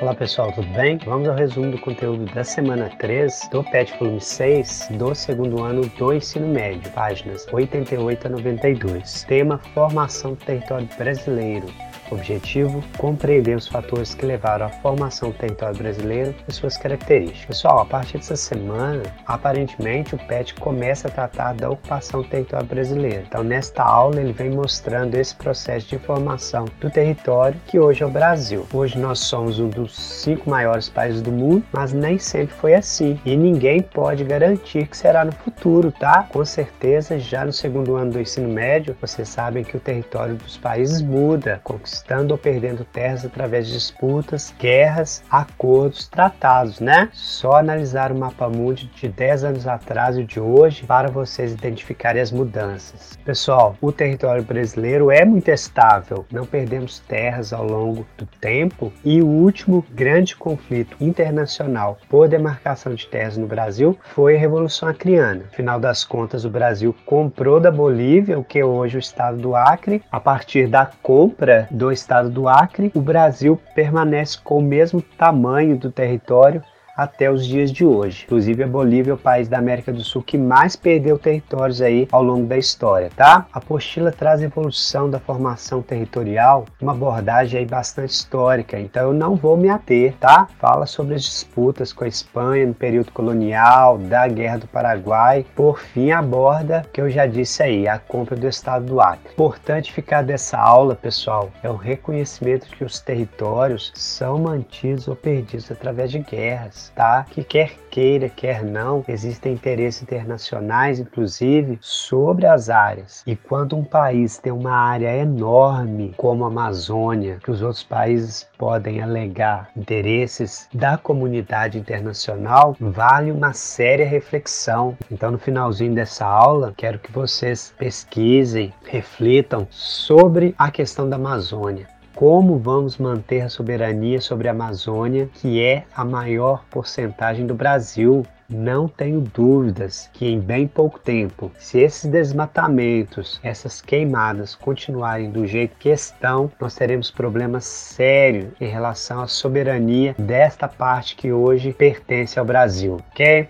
Olá pessoal, tudo bem? Vamos ao resumo do conteúdo da semana 3 do PET Volume 6 do segundo ano do ensino médio, páginas 88 a 92. Tema Formação do Território Brasileiro. Objetivo: compreender os fatores que levaram à formação do território brasileiro e suas características. Pessoal, a partir dessa semana, aparentemente o PET começa a tratar da ocupação do território brasileiro. Então, nesta aula, ele vem mostrando esse processo de formação do território que hoje é o Brasil. Hoje nós somos um dos cinco maiores países do mundo, mas nem sempre foi assim. E ninguém pode garantir que será no futuro, tá? Com certeza, já no segundo ano do ensino médio, vocês sabem que o território dos países muda, conquistando ou perdendo terras através de disputas, guerras, acordos, tratados, né? Só analisar o mapa mundi de 10 anos atrás e de hoje para vocês identificarem as mudanças. Pessoal, o território brasileiro é muito estável, não perdemos terras ao longo do tempo e o último grande conflito internacional por demarcação de terras no Brasil foi a Revolução Acreana. Afinal das contas, o Brasil comprou da Bolívia, o que é hoje o estado do Acre, a partir da compra do estado do Acre, o Brasil permanece com o mesmo tamanho do território até os dias de hoje. Inclusive a Bolívia é o país da América do Sul que mais perdeu territórios aí ao longo da história, tá? A apostila traz a evolução da formação territorial, uma abordagem aí bastante histórica, então eu não vou me ater, tá? Fala sobre as disputas com a Espanha no período colonial, da Guerra do Paraguai, por fim aborda, que eu já disse aí, a compra do estado do Acre. Importante ficar dessa aula, pessoal, é o reconhecimento que os territórios são mantidos ou perdidos através de guerras tá? Que quer queira, quer não, existem interesses internacionais, inclusive, sobre as áreas. E quando um país tem uma área enorme, como a Amazônia, que os outros países podem alegar interesses da comunidade internacional, vale uma séria reflexão. Então, no finalzinho dessa aula, quero que vocês pesquisem, reflitam sobre a questão da Amazônia como vamos manter a soberania sobre a Amazônia, que é a maior porcentagem do Brasil. Não tenho dúvidas que em bem pouco tempo, se esses desmatamentos, essas queimadas continuarem do jeito que estão, nós teremos problemas sérios em relação à soberania desta parte que hoje pertence ao Brasil, ok?